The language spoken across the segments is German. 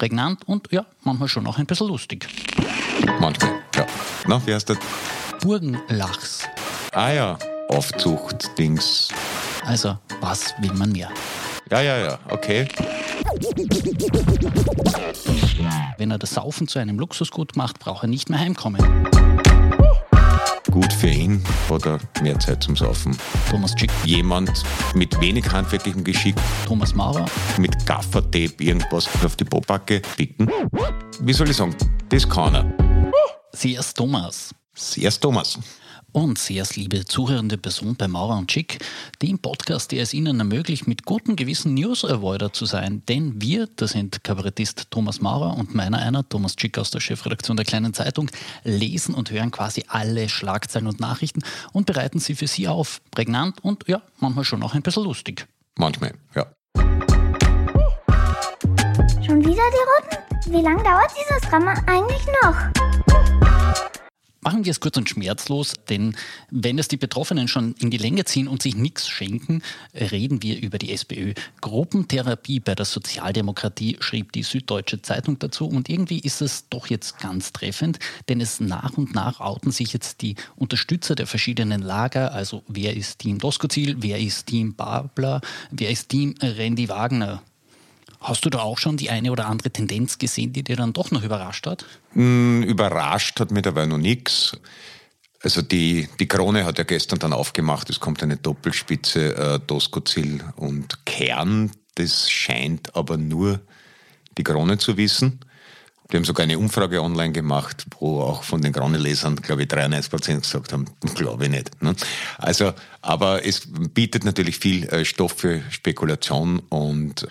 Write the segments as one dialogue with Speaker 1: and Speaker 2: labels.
Speaker 1: Prägnant und ja, manchmal schon auch ein bisschen lustig.
Speaker 2: Manchmal, ja. Na, wie heißt das?
Speaker 1: Burgenlachs.
Speaker 2: Ah ja, Aufzucht, Dings.
Speaker 1: Also, was will man mehr?
Speaker 2: Ja, ja, ja, okay.
Speaker 1: Wenn er das Saufen zu einem Luxusgut macht, braucht er nicht mehr heimkommen.
Speaker 2: Gut für ihn oder mehr Zeit zum Saufen.
Speaker 1: Thomas Schick,
Speaker 2: Jemand mit wenig handwerklichem Geschick,
Speaker 1: Thomas Maurer,
Speaker 2: mit Gaffertape irgendwas auf die Popacke picken. Wie soll ich sagen? Das kann er.
Speaker 1: Sears Thomas
Speaker 2: Sehr Thomas.
Speaker 1: Und Sears liebe zuhörende Person bei Maurer und Schick, dem Podcast, der es Ihnen ermöglicht, mit gutem Gewissen News-Avoider zu sein. Denn wir, das sind Kabarettist Thomas Maurer und meiner einer, Thomas Schick aus der Chefredaktion der Kleinen Zeitung, lesen und hören quasi alle Schlagzeilen und Nachrichten und bereiten sie für Sie auf. Prägnant und ja, manchmal schon auch ein bisschen lustig.
Speaker 2: Manchmal, ja.
Speaker 3: Schon wieder die Roten? Wie lange dauert dieses Drama eigentlich noch?
Speaker 1: Machen wir es kurz und schmerzlos, denn wenn es die Betroffenen schon in die Länge ziehen und sich nichts schenken, reden wir über die SPÖ. Gruppentherapie bei der Sozialdemokratie schrieb die Süddeutsche Zeitung dazu und irgendwie ist es doch jetzt ganz treffend, denn es nach und nach outen sich jetzt die Unterstützer der verschiedenen Lager, also wer ist Team Doskozil, wer ist Team Babler, wer ist Team Randy Wagner. Hast du da auch schon die eine oder andere Tendenz gesehen, die dir dann doch noch überrascht hat?
Speaker 2: Hm, Überrascht hat mich dabei noch nichts. Also die, die Krone hat ja gestern dann aufgemacht, es kommt eine Doppelspitze äh, Doskozil und Kern. Das scheint aber nur die Krone zu wissen. Die haben sogar eine Umfrage online gemacht, wo auch von den Krone-Lesern, glaube ich, 93 Prozent gesagt haben, glaube ich nicht. Ne? Also, aber es bietet natürlich viel äh, Stoff für Spekulation und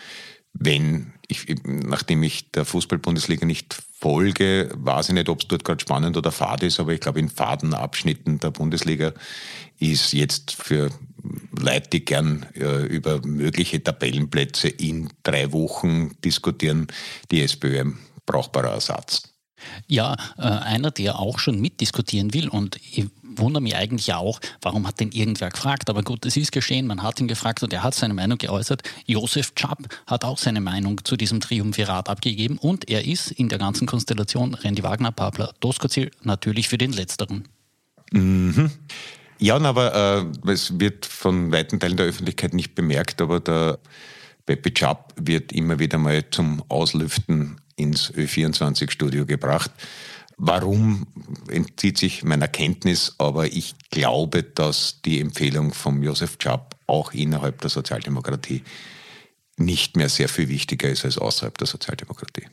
Speaker 2: wenn ich, nachdem ich der Fußball-Bundesliga nicht folge, weiß ich nicht, ob es dort gerade spannend oder fad ist, aber ich glaube, in faden Abschnitten der Bundesliga ist jetzt für Leute, die gern äh, über mögliche Tabellenplätze in drei Wochen diskutieren, die SPÖ ein brauchbarer Ersatz.
Speaker 1: Ja, äh, einer, der auch schon mitdiskutieren will und ich wundere mich eigentlich auch, warum hat denn irgendwer gefragt? Aber gut, es ist geschehen, man hat ihn gefragt und er hat seine Meinung geäußert. Josef Chapp hat auch seine Meinung zu diesem Triumvirat abgegeben und er ist in der ganzen Konstellation Randy Wagner, Pabler, Doskozil natürlich für den Letzteren.
Speaker 2: Ja, aber äh, es wird von weiten Teilen der Öffentlichkeit nicht bemerkt, aber der Pepe Chapp wird immer wieder mal zum Auslüften ins Ö24-Studio gebracht. Warum entzieht sich meiner Kenntnis, aber ich glaube, dass die Empfehlung von Josef Chapp auch innerhalb der Sozialdemokratie nicht mehr sehr viel wichtiger ist als außerhalb der Sozialdemokratie.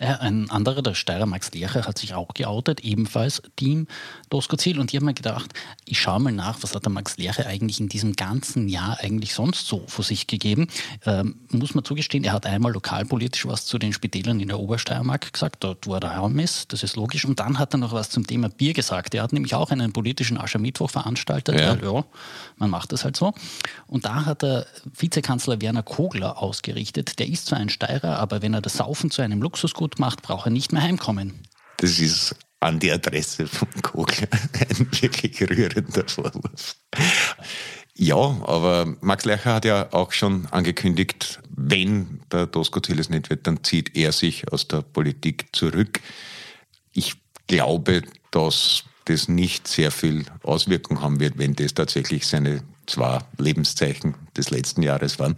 Speaker 1: Ja, ein anderer, der Steirer Max Lercher, hat sich auch geoutet, ebenfalls Team Doskozil. Und ich habe mir gedacht, ich schaue mal nach, was hat der Max Lercher eigentlich in diesem ganzen Jahr eigentlich sonst so vor sich gegeben. Ähm, muss man zugestehen, er hat einmal lokalpolitisch was zu den Spitälern in der Obersteiermark gesagt, dort wo er daheim ist, das ist logisch. Und dann hat er noch was zum Thema Bier gesagt. Er hat nämlich auch einen politischen Aschermittwoch veranstaltet.
Speaker 2: Ja.
Speaker 1: Ja, man macht das halt so. Und da hat der Vizekanzler Werner Kogler ausgerichtet, der ist zwar ein Steirer, aber wenn er das Saufen zu einem Luxusgut macht, braucht er nicht mehr heimkommen.
Speaker 2: Das ist an die Adresse von Kogler ein wirklich rührender Vorwurf. Ja, aber Max Lercher hat ja auch schon angekündigt, wenn der Doskozil es nicht wird, dann zieht er sich aus der Politik zurück. Ich glaube, dass das nicht sehr viel Auswirkung haben wird, wenn das tatsächlich seine zwei Lebenszeichen des letzten Jahres waren.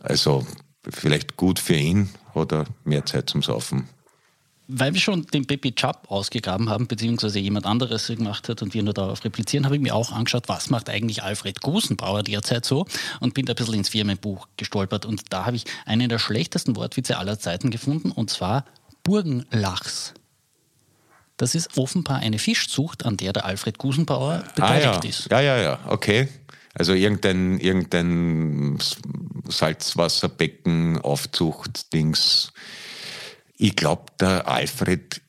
Speaker 2: Also vielleicht gut für ihn oder mehr Zeit zum Saufen.
Speaker 1: Weil wir schon den Pepe Chubb ausgegraben haben, beziehungsweise jemand anderes gemacht hat und wir nur darauf replizieren, habe ich mir auch angeschaut, was macht eigentlich Alfred Gusenbauer derzeit so und bin da ein bisschen ins Firmenbuch gestolpert. Und da habe ich einen der schlechtesten Wortwitze aller Zeiten gefunden und zwar Burgenlachs. Das ist offenbar eine Fischzucht, an der der Alfred Gusenbauer beteiligt
Speaker 2: ah, ja.
Speaker 1: ist.
Speaker 2: Ja, ja, ja, okay. Also irgendein, irgendein Salzwasserbecken, Aufzucht, Dings. Ich glaube, der Alfred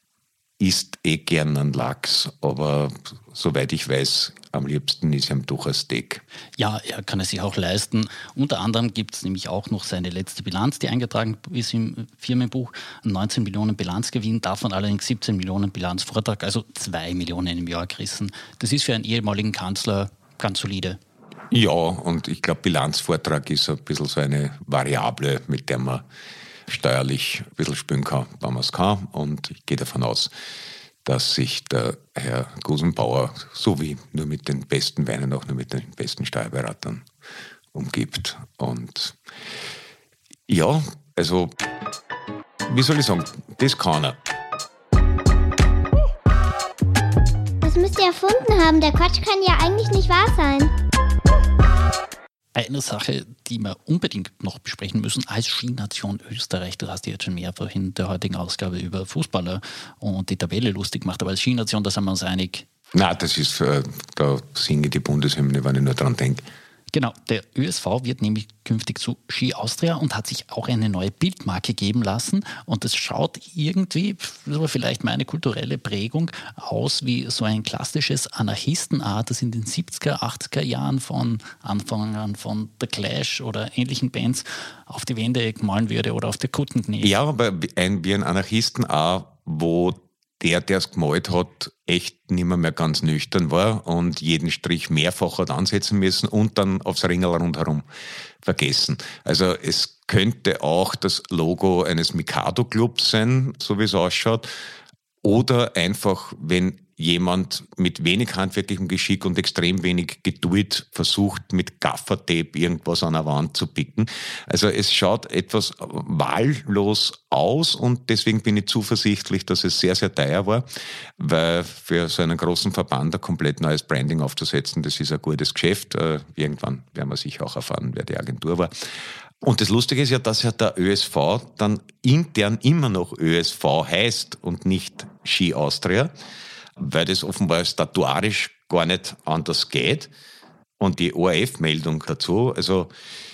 Speaker 2: isst eh gern einen Lachs, aber soweit ich weiß, am liebsten ist ihm doch ein Steak.
Speaker 1: Ja, er kann es sich auch leisten. Unter anderem gibt es nämlich auch noch seine letzte Bilanz, die eingetragen ist im Firmenbuch. 19 Millionen Bilanzgewinn, davon allerdings 17 Millionen Bilanzvortrag, also 2 Millionen im Jahr gerissen. Das ist für einen ehemaligen Kanzler ganz solide.
Speaker 2: Ja, und ich glaube, Bilanzvortrag ist ein bisschen so eine Variable, mit der man steuerlich ein bisschen spüren kann, wenn man es kann. Und ich gehe davon aus, dass sich der Herr Gusenbauer so wie nur mit den besten Weinen auch nur mit den besten Steuerberatern umgibt. Und ja, also, wie soll ich sagen, das kann er.
Speaker 3: Das müsst ihr erfunden haben. Der Quatsch kann ja eigentlich nicht wahr sein.
Speaker 1: Eine Sache, die wir unbedingt noch besprechen müssen als Skination Österreich. Du hast ja jetzt schon mehrfach in der heutigen Ausgabe über Fußballer und die Tabelle lustig gemacht, aber als Skination, da sind wir uns einig.
Speaker 2: Na, das ist, äh, da singe die Bundeshymne, wenn ich nur dran denke.
Speaker 1: Genau, der ÖSV wird nämlich künftig zu Ski Austria und hat sich auch eine neue Bildmarke geben lassen. Und es schaut irgendwie, das war vielleicht meine kulturelle Prägung, aus wie so ein klassisches Anarchistenart, das in den 70er, 80er Jahren von Anfang an von The Clash oder ähnlichen Bands auf die Wände gemahlen würde oder auf der Kuttenknie.
Speaker 2: Ja, aber ein, wie ein Anarchistenart, wo der, der es gemalt hat, echt nicht mehr, mehr ganz nüchtern war und jeden Strich mehrfach hat ansetzen müssen und dann aufs Ringel rundherum vergessen. Also es könnte auch das Logo eines Mikado-Clubs sein, so wie es ausschaut. Oder einfach, wenn jemand mit wenig handwerklichem Geschick und extrem wenig Geduld versucht, mit Gaffertape irgendwas an der Wand zu picken. Also es schaut etwas wahllos aus und deswegen bin ich zuversichtlich, dass es sehr, sehr teuer war, weil für so einen großen Verband ein komplett neues Branding aufzusetzen, das ist ein gutes Geschäft. Äh, irgendwann werden wir sicher auch erfahren, wer die Agentur war. Und das Lustige ist ja, dass ja der ÖSV dann intern immer noch ÖSV heißt und nicht Ski Austria weil das offenbar statuarisch gar nicht anders geht. Und die ORF-Meldung dazu, also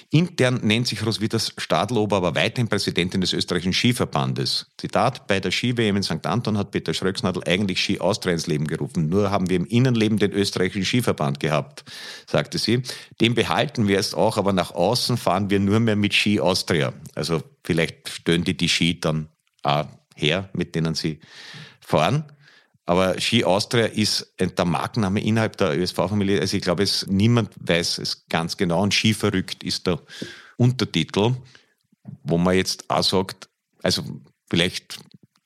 Speaker 2: intern nennt sich Roswithers Stadlober aber weiterhin Präsidentin des österreichischen Skiverbandes. Zitat, bei der Ski-WM in St. Anton hat Peter Schröcksnadel eigentlich Ski Austria ins Leben gerufen. Nur haben wir im Innenleben den österreichischen Skiverband gehabt, sagte sie. Den behalten wir es auch, aber nach außen fahren wir nur mehr mit Ski Austria. Also vielleicht stören die die Ski dann auch her, mit denen sie fahren. Aber Ski Austria ist der Markenname innerhalb der ÖSV-Familie. Also ich glaube, es, niemand weiß es ganz genau. Und Ski verrückt ist der Untertitel, wo man jetzt auch sagt, also vielleicht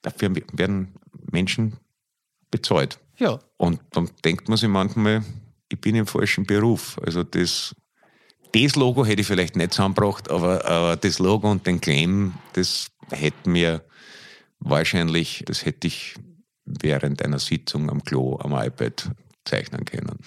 Speaker 2: dafür werden Menschen bezahlt.
Speaker 1: Ja.
Speaker 2: Und dann denkt man sich manchmal, ich bin im falschen Beruf. Also das, das Logo hätte ich vielleicht nicht zusammengebracht, aber, aber das Logo und den Claim, das hätte mir wahrscheinlich, das hätte ich während einer Sitzung am Klo am iPad zeichnen können.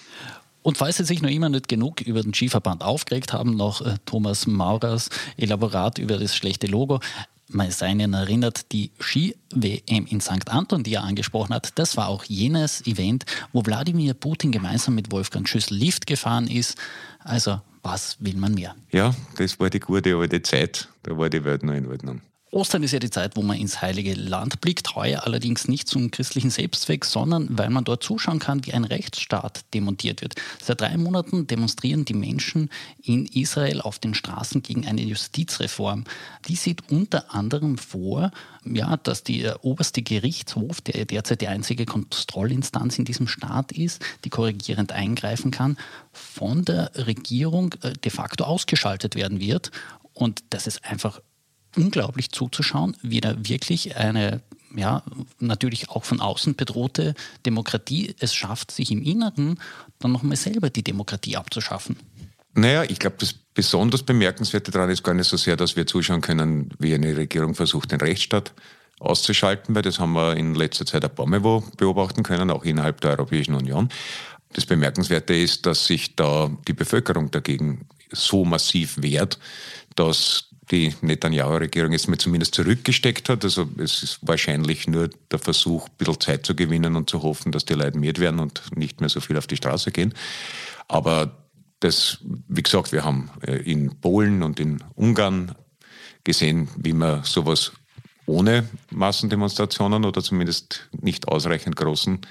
Speaker 1: Und falls Sie sich noch immer nicht genug über den Skiverband aufgeregt haben, noch äh, Thomas Maurers Elaborat über das schlechte Logo. Man sei Ihnen erinnert, die Ski-WM in St. Anton, die er angesprochen hat, das war auch jenes Event, wo Wladimir Putin gemeinsam mit Wolfgang Schüssel Lift gefahren ist. Also, was will man mehr?
Speaker 2: Ja, das war die gute alte Zeit. Da war die Welt noch in Ordnung.
Speaker 1: Ostern ist ja die Zeit, wo man ins heilige Land blickt, heuer allerdings nicht zum christlichen Selbstzweck, sondern weil man dort zuschauen kann, wie ein Rechtsstaat demontiert wird. Seit drei Monaten demonstrieren die Menschen in Israel auf den Straßen gegen eine Justizreform. Die sieht unter anderem vor, ja, dass der oberste Gerichtshof, der derzeit die einzige Kontrollinstanz in diesem Staat ist, die korrigierend eingreifen kann, von der Regierung äh, de facto ausgeschaltet werden wird. Und das ist einfach unglaublich zuzuschauen, wie da wirklich eine, ja, natürlich auch von außen bedrohte Demokratie es schafft, sich im Inneren dann nochmal selber die Demokratie abzuschaffen.
Speaker 2: Naja, ich glaube, das besonders Bemerkenswerte daran ist gar nicht so sehr, dass wir zuschauen können, wie eine Regierung versucht, den Rechtsstaat auszuschalten, weil das haben wir in letzter Zeit ein paar Mal beobachten können, auch innerhalb der Europäischen Union. Das Bemerkenswerte ist, dass sich da die Bevölkerung dagegen so massiv wehrt, dass die Netanyahu-Regierung jetzt mal zumindest zurückgesteckt hat. Also es ist wahrscheinlich nur der Versuch, ein bisschen Zeit zu gewinnen und zu hoffen, dass die Leute mehr werden und nicht mehr so viel auf die Straße gehen. Aber das, wie gesagt, wir haben äh, in Polen und in Ungarn gesehen, wie man sowas ohne Massendemonstrationen oder zumindest nicht ausreichend großen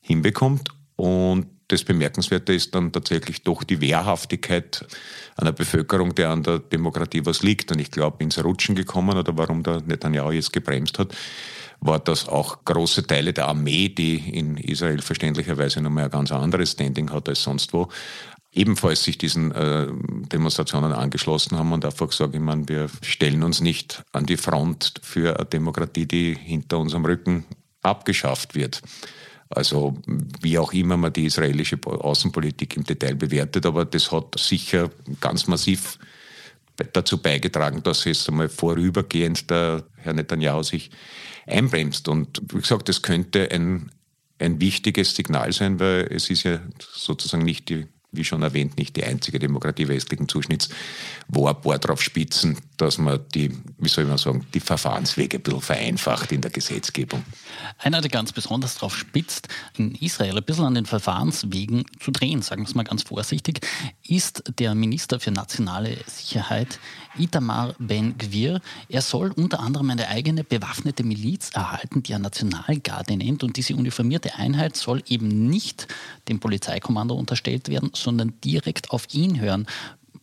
Speaker 2: hinbekommt. Und das Bemerkenswerte ist dann tatsächlich doch die Wehrhaftigkeit einer Bevölkerung, der an der Demokratie was liegt. Und ich glaube, ins Rutschen gekommen oder warum der Netanyahu jetzt gebremst hat, war, dass auch große Teile der Armee, die in Israel verständlicherweise nochmal ein ganz anderes Standing hat als sonst wo, ebenfalls sich diesen äh, Demonstrationen angeschlossen haben und einfach gesagt, ich meine, wir stellen uns nicht an die Front für eine Demokratie, die hinter unserem Rücken abgeschafft wird. Also wie auch immer man die israelische Außenpolitik im Detail bewertet, aber das hat sicher ganz massiv dazu beigetragen, dass jetzt einmal vorübergehend der Herr Netanyahu sich einbremst. Und wie gesagt, das könnte ein, ein wichtiges Signal sein, weil es ist ja sozusagen nicht die wie schon erwähnt, nicht die einzige Demokratie westlichen Zuschnitts, wo ein paar drauf spitzen, dass man die, wie soll man sagen, die Verfahrenswege ein bisschen vereinfacht in der Gesetzgebung.
Speaker 1: Einer, der ganz besonders drauf spitzt, in Israel ein bisschen an den Verfahrenswegen zu drehen, sagen wir es mal ganz vorsichtig, ist der Minister für nationale Sicherheit Itamar Ben-Gvir. Er soll unter anderem eine eigene bewaffnete Miliz erhalten, die er Nationalgarde nennt. Und diese uniformierte Einheit soll eben nicht dem Polizeikommando unterstellt werden, sondern direkt auf ihn hören.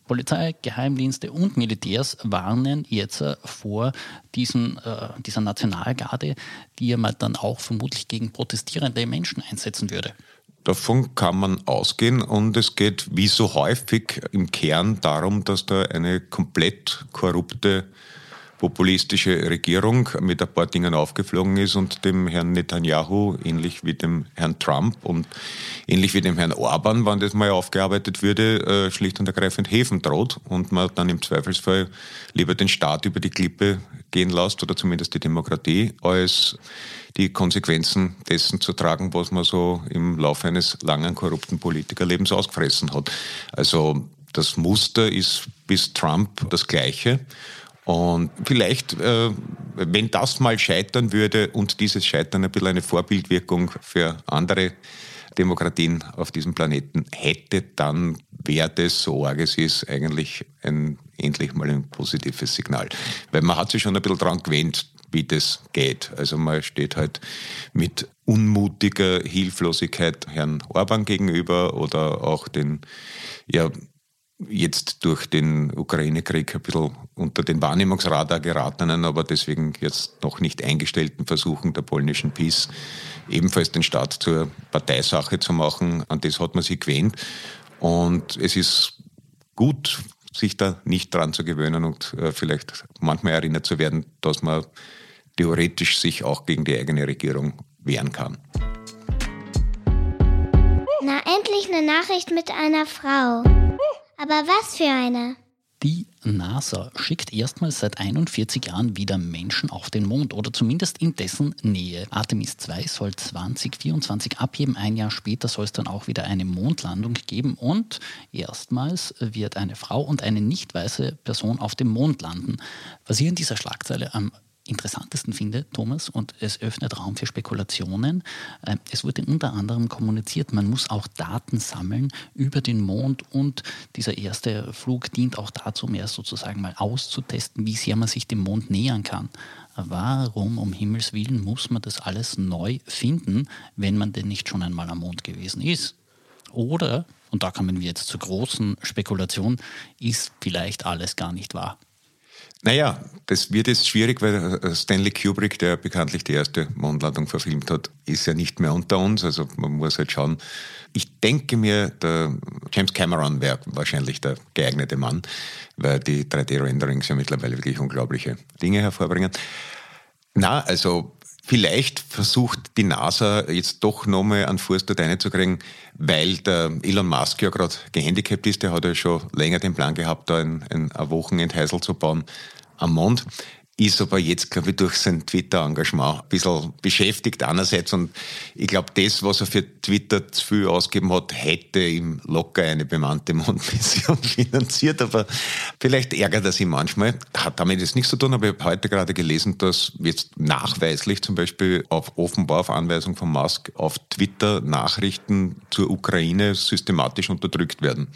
Speaker 1: Polizei, Geheimdienste und Militärs warnen jetzt äh, vor diesen, äh, dieser Nationalgarde, die man dann auch vermutlich gegen protestierende Menschen einsetzen würde.
Speaker 2: Davon kann man ausgehen und es geht wie so häufig im Kern darum, dass da eine komplett korrupte populistische Regierung mit ein paar Dingen aufgeflogen ist und dem Herrn Netanyahu, ähnlich wie dem Herrn Trump und ähnlich wie dem Herrn Orban, wann das mal aufgearbeitet würde, äh, schlicht und ergreifend Häfen droht und man dann im Zweifelsfall lieber den Staat über die Klippe gehen lässt oder zumindest die Demokratie, als die Konsequenzen dessen zu tragen, was man so im Laufe eines langen korrupten Politikerlebens ausgefressen hat. Also das Muster ist bis Trump das gleiche. Und vielleicht, äh, wenn das mal scheitern würde und dieses Scheitern ein bisschen eine Vorbildwirkung für andere Demokratien auf diesem Planeten hätte, dann wäre das, so arg es ist, eigentlich ein, endlich mal ein positives Signal. Weil man hat sich schon ein bisschen dran gewöhnt, wie das geht. Also man steht halt mit unmutiger Hilflosigkeit Herrn Orban gegenüber oder auch den ja, jetzt durch den Ukraine-Krieg ein bisschen unter den Wahrnehmungsradar geratenen, aber deswegen jetzt noch nicht eingestellten Versuchen der polnischen PiS, ebenfalls den Staat zur Parteisache zu machen. An das hat man sich gewöhnt. Und es ist gut, sich da nicht dran zu gewöhnen und äh, vielleicht manchmal erinnert zu werden, dass man theoretisch sich auch gegen die eigene Regierung wehren kann.
Speaker 3: Na, endlich eine Nachricht mit einer Frau. Aber was für eine?
Speaker 1: Die NASA schickt erstmals seit 41 Jahren wieder Menschen auf den Mond oder zumindest in dessen Nähe. Artemis 2 soll 2024 abheben. Ein Jahr später soll es dann auch wieder eine Mondlandung geben und erstmals wird eine Frau und eine nicht weiße Person auf dem Mond landen. Was hier in dieser Schlagzeile am interessantesten finde, Thomas, und es öffnet Raum für Spekulationen. Äh, es wurde unter anderem kommuniziert, man muss auch Daten sammeln über den Mond und dieser erste Flug dient auch dazu, mehr sozusagen mal auszutesten, wie sehr man sich dem Mond nähern kann. Warum um Himmels Willen muss man das alles neu finden, wenn man denn nicht schon einmal am Mond gewesen ist? Oder, und da kommen wir jetzt zur großen Spekulation, ist vielleicht alles gar nicht wahr?
Speaker 2: Naja, das wird jetzt schwierig, weil äh, Stanley Kubrick, der bekanntlich die erste Mondlandung verfilmt hat, ist ja nicht mehr unter uns. Also man muss halt schauen. Ich denke mir, der James Cameron wäre wahrscheinlich der geeignete Mann, weil die 3D-Renderings ja mittlerweile wirklich unglaubliche Dinge hervorbringen. Na, also Vielleicht versucht die NASA jetzt doch nochmal einen Fuß dort reinzukriegen, weil der Elon Musk ja gerade gehandicapt ist. Der hat ja schon länger den Plan gehabt, da ein, ein, ein Wochenendheisel zu bauen am Mond ist aber jetzt, glaube ich, durch sein Twitter-Engagement ein bisschen beschäftigt einerseits. Und ich glaube, das, was er für Twitter zu viel ausgeben hat, hätte ihm locker eine bemannte Mondmission finanziert. Aber vielleicht ärgert er sich manchmal. Hat damit jetzt nichts zu tun, aber ich habe heute gerade gelesen, dass jetzt nachweislich zum Beispiel auf offenbar auf Anweisung von Musk auf Twitter Nachrichten zur Ukraine systematisch unterdrückt werden.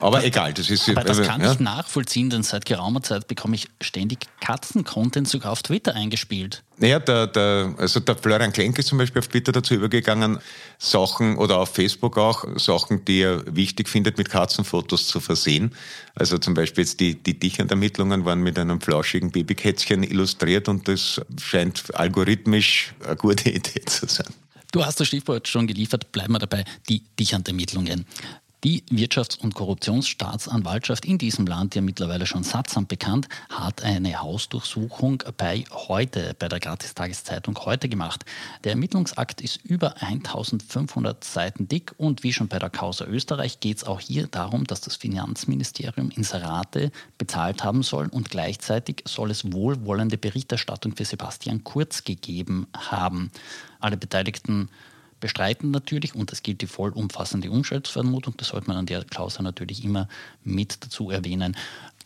Speaker 2: Aber das, egal, das ist.
Speaker 1: Aber das kann ja. ich nachvollziehen, denn seit geraumer Zeit bekomme ich ständig Katzen-Content sogar auf Twitter eingespielt.
Speaker 2: Naja, der, der, also der Florian Klenk ist zum Beispiel auf Twitter dazu übergegangen, Sachen oder auf Facebook auch, Sachen, die er wichtig findet, mit Katzenfotos zu versehen. Also zum Beispiel jetzt die, die Dichand-Ermittlungen waren mit einem flauschigen Babykätzchen illustriert und das scheint algorithmisch eine gute Idee zu sein.
Speaker 1: Du hast das Stichwort schon geliefert, bleiben wir dabei, die Dichand-Ermittlungen. Die Wirtschafts- und Korruptionsstaatsanwaltschaft in diesem Land, ja mittlerweile schon sattsam bekannt, hat eine Hausdurchsuchung bei heute, bei der Gratistageszeitung heute gemacht. Der Ermittlungsakt ist über 1500 Seiten dick und wie schon bei der Causa Österreich geht es auch hier darum, dass das Finanzministerium Inserate bezahlt haben soll und gleichzeitig soll es wohlwollende Berichterstattung für Sebastian Kurz gegeben haben. Alle Beteiligten bestreiten natürlich und es gilt die vollumfassende Unschuldsvermutung. Das sollte man an der Klausel natürlich immer mit dazu erwähnen.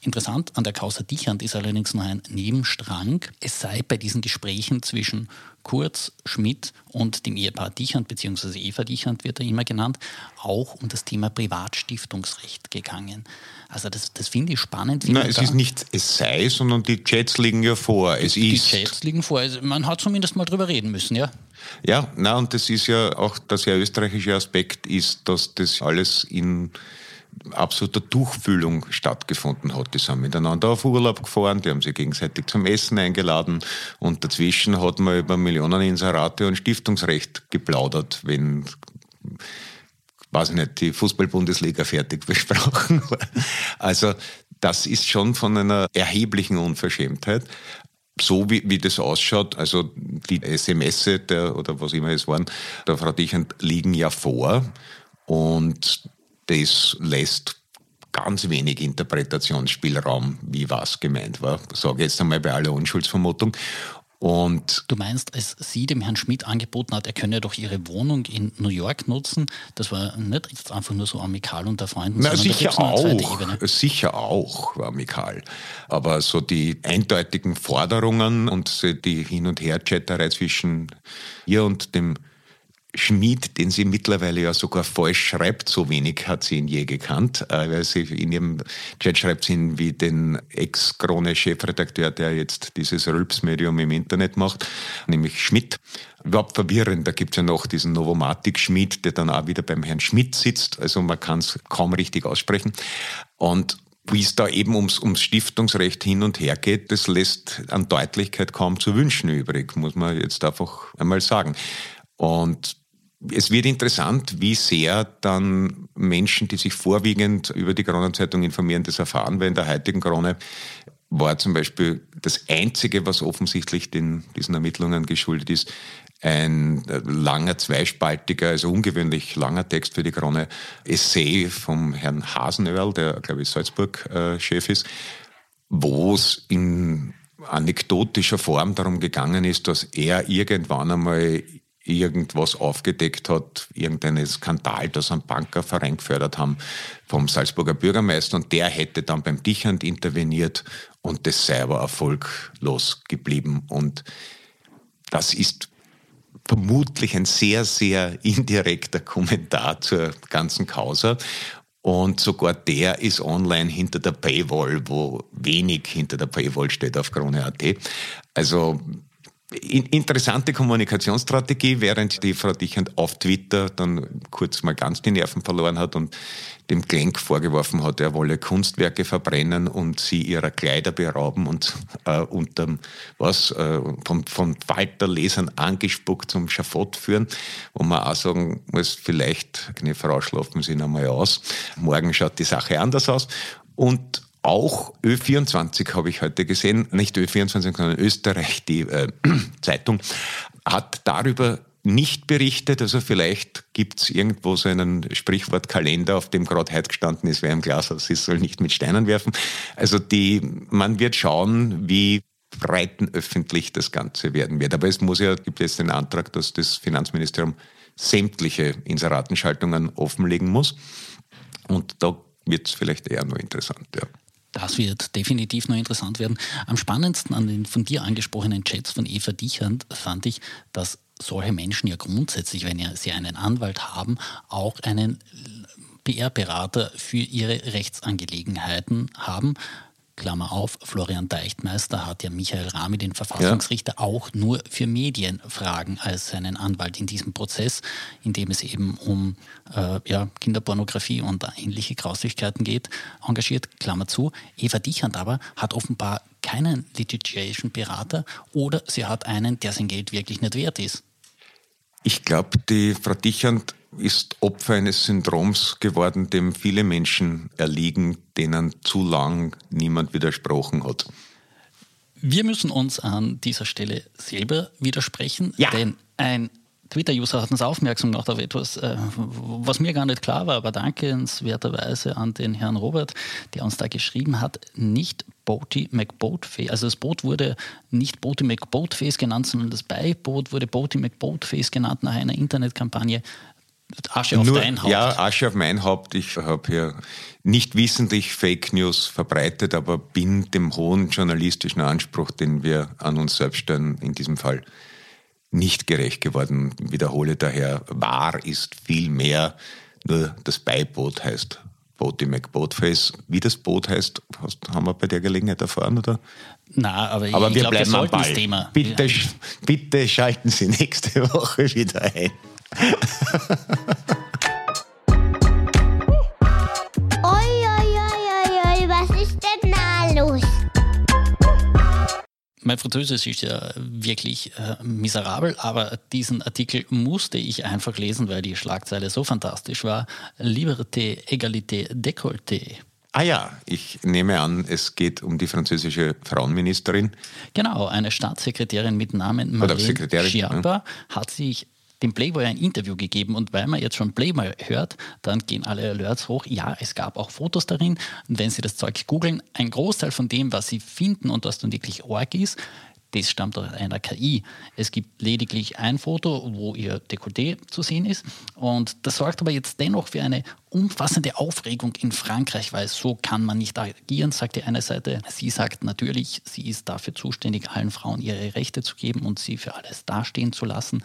Speaker 1: Interessant an der Causa Dichand ist allerdings noch ein Nebenstrang. Es sei bei diesen Gesprächen zwischen Kurz, Schmidt und dem Ehepaar Dichand, beziehungsweise Eva Dichand wird er immer genannt, auch um das Thema Privatstiftungsrecht gegangen. Also das, das finde ich spannend.
Speaker 2: Nein, es ist nicht es sei, sondern die Chats liegen ja vor. Es
Speaker 1: die
Speaker 2: ist.
Speaker 1: Chats liegen vor. Also man hat zumindest mal drüber reden müssen, ja.
Speaker 2: Ja, na und das ist ja auch der sehr österreichische Aspekt ist, dass das alles in absoluter Tuchfühlung stattgefunden hat. Die sind miteinander auf Urlaub gefahren, die haben sich gegenseitig zum Essen eingeladen und dazwischen hat man über Millionen Inserate und Stiftungsrecht geplaudert, wenn weiß ich nicht, die Fußball-Bundesliga fertig besprochen war. Also das ist schon von einer erheblichen Unverschämtheit so wie, wie das ausschaut, also die SMS der, oder was immer es waren, der Frau Dichand liegen ja vor und das lässt ganz wenig Interpretationsspielraum, wie was gemeint war. Sage jetzt einmal bei aller Unschuldsvermutung. Und
Speaker 1: du meinst, als sie dem Herrn Schmidt angeboten hat, er könne doch ihre Wohnung in New York nutzen, das war nicht einfach nur so amikal unter Freunden,
Speaker 2: Na, sicher auch, sicher auch amikal. Aber so die eindeutigen Forderungen und die Hin- und Her-Chatterei zwischen ihr und dem Schmied, den sie mittlerweile ja sogar falsch schreibt, so wenig hat sie ihn je gekannt, äh, weil sie in ihrem Chat schreibt sie ihn wie den Ex-Krone-Chefredakteur, der jetzt dieses Rülps-Medium im Internet macht, nämlich Schmidt. Überhaupt verwirrend, da gibt es ja noch diesen Novomatic-Schmied, der dann auch wieder beim Herrn Schmidt sitzt, also man kann es kaum richtig aussprechen. Und wie es da eben ums, ums Stiftungsrecht hin und her geht, das lässt an Deutlichkeit kaum zu wünschen übrig, muss man jetzt einfach einmal sagen. Und es wird interessant, wie sehr dann Menschen, die sich vorwiegend über die Kronenzeitung informieren, das erfahren, weil in der heutigen Krone war zum Beispiel das Einzige, was offensichtlich den, diesen Ermittlungen geschuldet ist, ein langer, zweispaltiger, also ungewöhnlich langer Text für die Krone, Essay vom Herrn Hasenöhrl, der, glaube ich, Salzburg-Chef ist, wo es in anekdotischer Form darum gegangen ist, dass er irgendwann einmal irgendwas aufgedeckt hat, irgendeinen Skandal, das einen Bankerverein gefördert haben vom Salzburger Bürgermeister und der hätte dann beim Dichand interveniert und das sei aber erfolglos geblieben. Und das ist vermutlich ein sehr, sehr indirekter Kommentar zur ganzen Causa. Und sogar der ist online hinter der Paywall, wo wenig hinter der Paywall steht auf Krone.at. Also interessante Kommunikationsstrategie, während die Frau Dichand auf Twitter dann kurz mal ganz die Nerven verloren hat und dem Klenk vorgeworfen hat, er wolle Kunstwerke verbrennen und sie ihrer Kleider berauben und äh, unterm was äh, von, von Falterlesern angespuckt zum Schafott führen, wo man auch sagen muss, vielleicht, eine Frau, schlafen Sie noch mal aus. Morgen schaut die Sache anders aus. Und auch Ö24 habe ich heute gesehen, nicht Ö24, sondern Österreich, die äh, Zeitung, hat darüber nicht berichtet. Also vielleicht gibt es irgendwo so einen Sprichwortkalender, auf dem gerade heute gestanden ist, wer im Glashaus ist, soll nicht mit Steinen werfen. Also die, man wird schauen, wie breiten öffentlich das Ganze werden wird. Aber es muss ja, gibt jetzt den Antrag, dass das Finanzministerium sämtliche Inseratenschaltungen offenlegen muss. Und da wird es vielleicht eher nur interessant, ja.
Speaker 1: Das wird definitiv noch interessant werden. Am spannendsten an den von dir angesprochenen Chats von Eva Dichand fand ich, dass solche Menschen ja grundsätzlich, wenn sie einen Anwalt haben, auch einen PR-Berater für ihre Rechtsangelegenheiten haben. Klammer auf, Florian Deichtmeister hat ja Michael Rami, den Verfassungsrichter, ja. auch nur für Medienfragen als seinen Anwalt in diesem Prozess, in dem es eben um äh, ja, Kinderpornografie und ähnliche Grausigkeiten geht, engagiert. Klammer zu. Eva Dichand aber hat offenbar keinen Litigation-Berater oder sie hat einen, der sein Geld wirklich nicht wert ist.
Speaker 2: Ich glaube, die Frau Dichand ist Opfer eines Syndroms geworden, dem viele Menschen erliegen, denen zu lang niemand widersprochen hat.
Speaker 1: Wir müssen uns an dieser Stelle selber widersprechen,
Speaker 2: ja.
Speaker 1: denn ein Twitter-User hat uns aufmerksam gemacht auf etwas, äh, was mir gar nicht klar war, aber dankenswerterweise an den Herrn Robert, der uns da geschrieben hat, nicht Boaty McBoatface. Also das Boot wurde nicht Boaty McBoatface genannt, sondern das Beiboot wurde Boaty McBoatface genannt nach einer Internetkampagne. Asche auf
Speaker 2: Nur,
Speaker 1: dein Haupt.
Speaker 2: Ja, Asche auf mein Haupt. Ich habe hier nicht wissentlich Fake News verbreitet, aber bin dem hohen journalistischen Anspruch, den wir an uns selbst stellen, in diesem Fall nicht gerecht geworden. Wiederhole daher, wahr ist viel mehr, nur das Beiboot heißt Boaty McBoatface. Wie das Boot heißt, haben wir bei der Gelegenheit erfahren, oder?
Speaker 1: Na, aber,
Speaker 2: aber
Speaker 1: ich
Speaker 2: wir
Speaker 1: glaub,
Speaker 2: bleiben
Speaker 1: wir
Speaker 2: am Ball.
Speaker 1: Das Thema.
Speaker 2: Bitte, bitte schalten Sie nächste Woche wieder ein.
Speaker 1: Mein Französisch ist ja wirklich äh, miserabel, aber diesen Artikel musste ich einfach lesen, weil die Schlagzeile so fantastisch war. Liberté, Egalité, Décolleté.
Speaker 2: Ah ja, ich nehme an, es geht um die französische Frauenministerin.
Speaker 1: Genau, eine Staatssekretärin mit Namen Marlene Schiappa ja. hat sich dem Playboy ein Interview gegeben und weil man jetzt schon Playboy hört, dann gehen alle Alerts hoch. Ja, es gab auch Fotos darin und wenn Sie das Zeug googeln, ein Großteil von dem, was Sie finden und was dann wirklich org ist, das stammt aus einer KI. Es gibt lediglich ein Foto, wo ihr Dekolleté zu sehen ist. Und das sorgt aber jetzt dennoch für eine umfassende Aufregung in Frankreich, weil so kann man nicht agieren, sagt die eine Seite. Sie sagt natürlich, sie ist dafür zuständig, allen Frauen ihre Rechte zu geben und sie für alles dastehen zu lassen.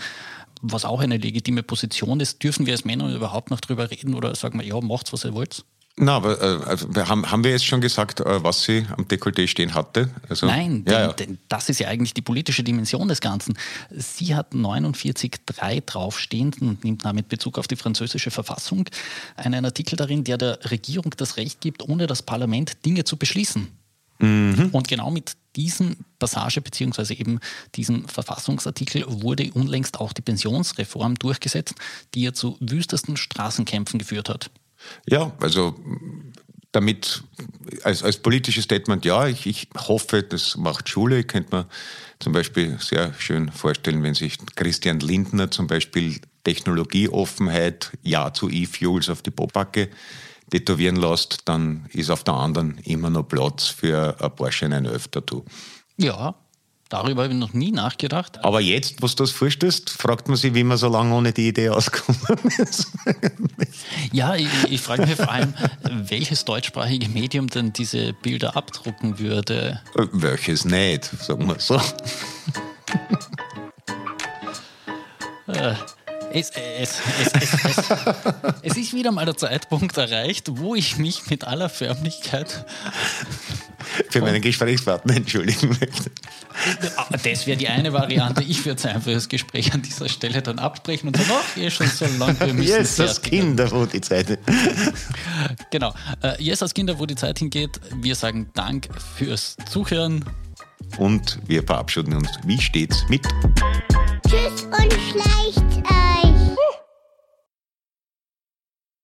Speaker 1: Was auch eine legitime Position ist. Dürfen wir als Männer überhaupt noch drüber reden oder sagen wir, ja, macht's, was ihr wollt?
Speaker 2: Na, aber äh, wir haben, haben wir jetzt schon gesagt, äh, was sie am Dekolleté stehen hatte?
Speaker 1: Also, Nein, ja, denn, ja. denn das ist ja eigentlich die politische Dimension des Ganzen. Sie hat 49.3 draufstehen und nimmt damit Bezug auf die französische Verfassung einen Artikel darin, der der Regierung das Recht gibt, ohne das Parlament Dinge zu beschließen. Mhm. Und genau mit diesem Passage beziehungsweise eben diesem Verfassungsartikel wurde unlängst auch die Pensionsreform durchgesetzt, die ja zu wüstesten Straßenkämpfen geführt hat.
Speaker 2: Ja, also damit als, als politisches Statement, ja, ich, ich hoffe, das macht Schule. Könnte mir zum Beispiel sehr schön vorstellen, wenn sich Christian Lindner zum Beispiel Technologieoffenheit, Ja zu E-Fuels auf die Popacke tätowieren lässt, dann ist auf der anderen immer noch Platz für ein Porsche 911 Tattoo.
Speaker 1: Ja, Darüber habe ich noch nie nachgedacht.
Speaker 2: Aber jetzt, was du das vorstellst, fragt man sich, wie man so lange ohne die Idee ausgekommen ist.
Speaker 1: ja, ich, ich frage mich vor allem, welches deutschsprachige Medium denn diese Bilder abdrucken würde.
Speaker 2: Welches nicht, sagen wir so.
Speaker 1: Äh, es, es, es, es, ist wieder mal der Zeitpunkt erreicht, wo ich mich mit aller Förmlichkeit
Speaker 2: für meinen Gesprächspartner entschuldigen möchte.
Speaker 1: Das wäre die eine Variante. Ich würde einfach das Gespräch an dieser Stelle dann abbrechen und sagen, ach, eh schon so lange, wir müssen
Speaker 2: Jetzt das Kinder, wo die Zeit
Speaker 1: Genau. Äh, jetzt als Kinder, wo die Zeit hingeht. Wir sagen Dank fürs Zuhören.
Speaker 2: Und wir verabschieden uns. Wie steht's mit?
Speaker 3: Tschüss und schleicht euch.